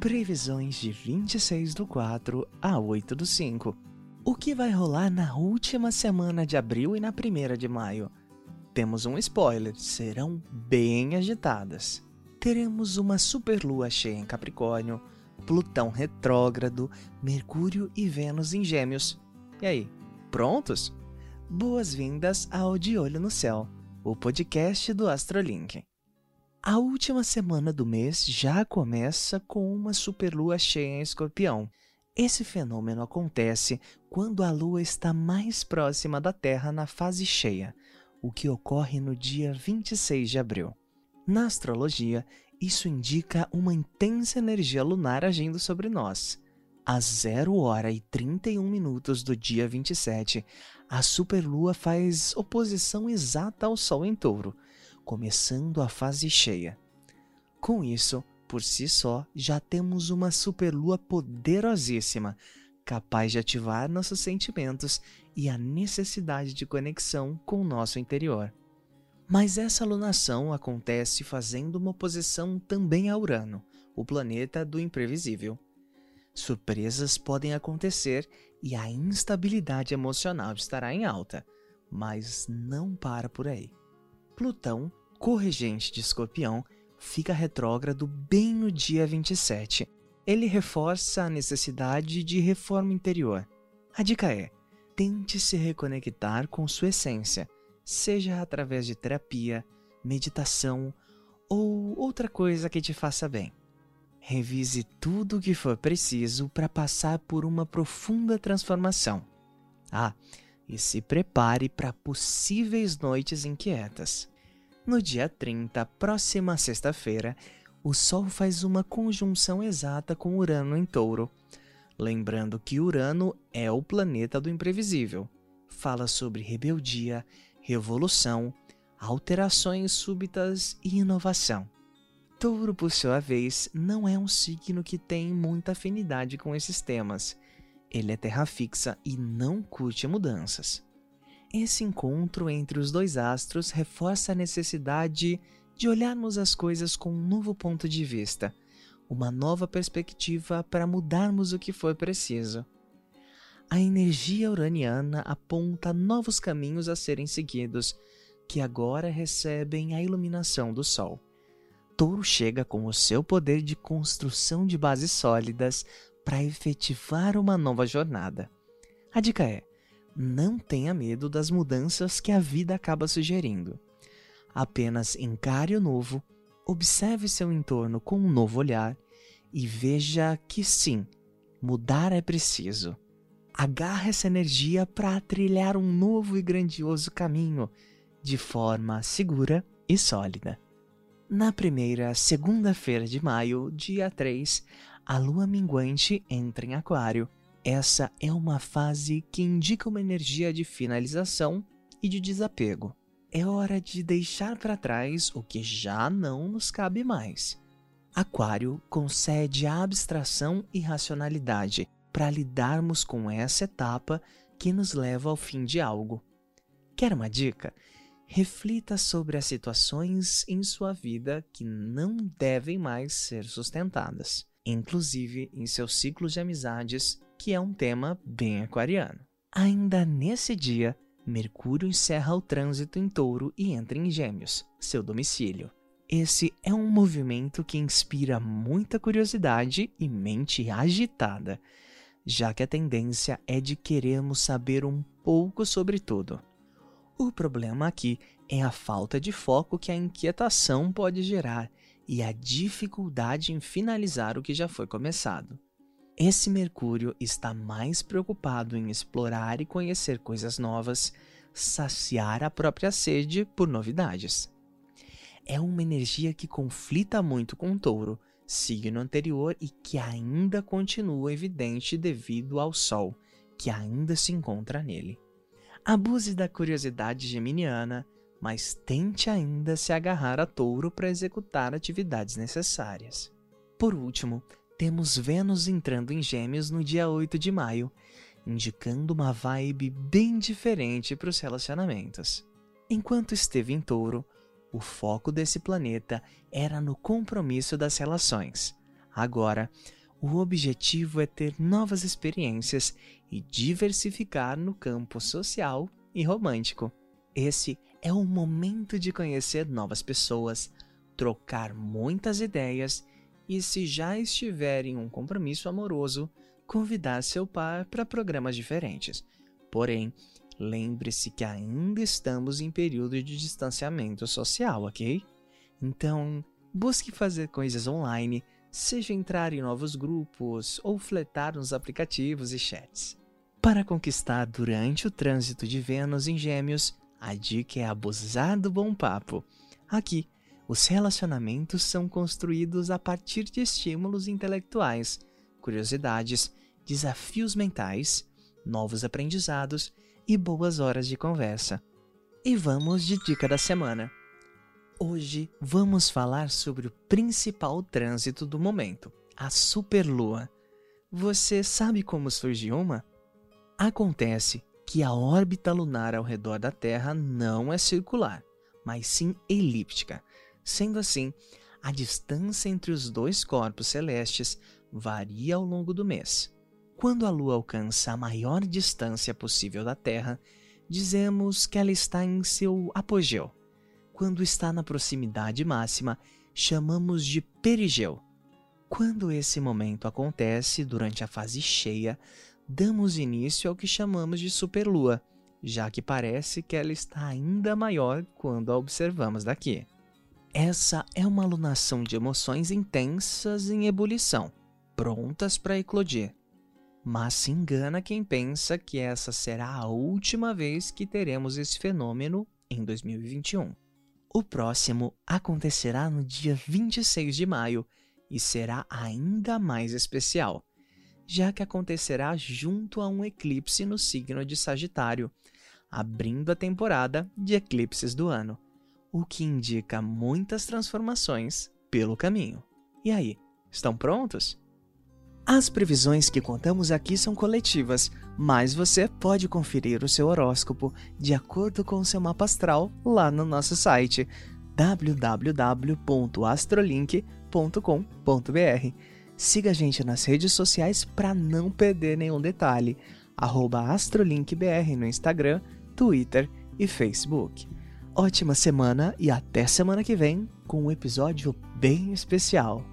Previsões de 26 do 4 a 8 do 5. O que vai rolar na última semana de abril e na primeira de maio? Temos um spoiler, serão bem agitadas. Teremos uma superlua cheia em Capricórnio, Plutão retrógrado, Mercúrio e Vênus em Gêmeos. E aí, prontos? Boas-vindas ao De Olho no Céu, o podcast do Astrolink. A última semana do mês já começa com uma superlua cheia em Escorpião. Esse fenômeno acontece quando a lua está mais próxima da Terra na fase cheia, o que ocorre no dia 26 de abril. Na astrologia, isso indica uma intensa energia lunar agindo sobre nós. Às 0 hora e 31 minutos do dia 27, a superlua faz oposição exata ao Sol em touro, começando a fase cheia. Com isso, por si só, já temos uma superlua poderosíssima, capaz de ativar nossos sentimentos e a necessidade de conexão com o nosso interior. Mas essa alunação acontece fazendo uma oposição também a Urano, o planeta do imprevisível. Surpresas podem acontecer e a instabilidade emocional estará em alta, mas não para por aí. Plutão, corregente de Escorpião, fica retrógrado bem no dia 27. Ele reforça a necessidade de reforma interior. A dica é: tente se reconectar com sua essência, seja através de terapia, meditação ou outra coisa que te faça bem. Revise tudo o que for preciso para passar por uma profunda transformação. Ah, e se prepare para possíveis noites inquietas. No dia 30, próxima sexta-feira, o Sol faz uma conjunção exata com Urano em Touro. Lembrando que Urano é o planeta do imprevisível. Fala sobre rebeldia, revolução, alterações súbitas e inovação. Touro, por sua vez, não é um signo que tem muita afinidade com esses temas ele é terra fixa e não curte mudanças. Esse encontro entre os dois astros reforça a necessidade de olharmos as coisas com um novo ponto de vista, uma nova perspectiva para mudarmos o que for preciso. A energia uraniana aponta novos caminhos a serem seguidos, que agora recebem a iluminação do Sol. Touro chega com o seu poder de construção de bases sólidas para efetivar uma nova jornada. A dica é: não tenha medo das mudanças que a vida acaba sugerindo. Apenas encare o novo, observe seu entorno com um novo olhar e veja que sim, mudar é preciso. Agarre essa energia para trilhar um novo e grandioso caminho de forma segura e sólida. Na primeira segunda-feira de maio, dia 3, a lua minguante entra em Aquário. Essa é uma fase que indica uma energia de finalização e de desapego. É hora de deixar para trás o que já não nos cabe mais. Aquário concede a abstração e racionalidade para lidarmos com essa etapa que nos leva ao fim de algo. Quer uma dica? Reflita sobre as situações em sua vida que não devem mais ser sustentadas inclusive em seus ciclos de amizades, que é um tema bem aquariano. Ainda nesse dia, Mercúrio encerra o trânsito em Touro e entra em Gêmeos, seu domicílio. Esse é um movimento que inspira muita curiosidade e mente agitada, já que a tendência é de querermos saber um pouco sobre tudo. O problema aqui é a falta de foco que a inquietação pode gerar e a dificuldade em finalizar o que já foi começado. Esse Mercúrio está mais preocupado em explorar e conhecer coisas novas, saciar a própria sede por novidades. É uma energia que conflita muito com o Touro, signo anterior e que ainda continua evidente devido ao Sol, que ainda se encontra nele. Abuse da curiosidade geminiana, mas tente ainda se agarrar a touro para executar atividades necessárias. Por último, temos Vênus entrando em Gêmeos no dia 8 de maio, indicando uma vibe bem diferente para os relacionamentos. Enquanto esteve em Touro, o foco desse planeta era no compromisso das relações, Agora, o objetivo é ter novas experiências e diversificar no campo social e romântico. Esse é o momento de conhecer novas pessoas, trocar muitas ideias e, se já estiver em um compromisso amoroso, convidar seu par para programas diferentes. Porém, lembre-se que ainda estamos em período de distanciamento social, ok? Então, busque fazer coisas online, seja entrar em novos grupos ou fletar nos aplicativos e chats. Para conquistar durante o trânsito de Vênus em Gêmeos, a dica é abusar do bom papo. Aqui, os relacionamentos são construídos a partir de estímulos intelectuais, curiosidades, desafios mentais, novos aprendizados e boas horas de conversa. E vamos de dica da semana. Hoje vamos falar sobre o principal trânsito do momento, a superlua. Você sabe como surgiu uma? Acontece que a órbita lunar ao redor da Terra não é circular, mas sim elíptica. Sendo assim, a distância entre os dois corpos celestes varia ao longo do mês. Quando a Lua alcança a maior distância possível da Terra, dizemos que ela está em seu apogeu. Quando está na proximidade máxima, chamamos de perigeu. Quando esse momento acontece durante a fase cheia, damos início ao que chamamos de superlua, já que parece que ela está ainda maior quando a observamos daqui. Essa é uma alunação de emoções intensas em ebulição, prontas para eclodir. Mas se engana quem pensa que essa será a última vez que teremos esse fenômeno em 2021. O próximo acontecerá no dia 26 de maio e será ainda mais especial, já que acontecerá junto a um eclipse no signo de Sagitário, abrindo a temporada de eclipses do ano, o que indica muitas transformações pelo caminho. E aí, estão prontos? As previsões que contamos aqui são coletivas, mas você pode conferir o seu horóscopo de acordo com o seu mapa astral lá no nosso site www.astrolink.com.br. Siga a gente nas redes sociais para não perder nenhum detalhe. AstroLinkBR no Instagram, Twitter e Facebook. Ótima semana e até semana que vem com um episódio bem especial.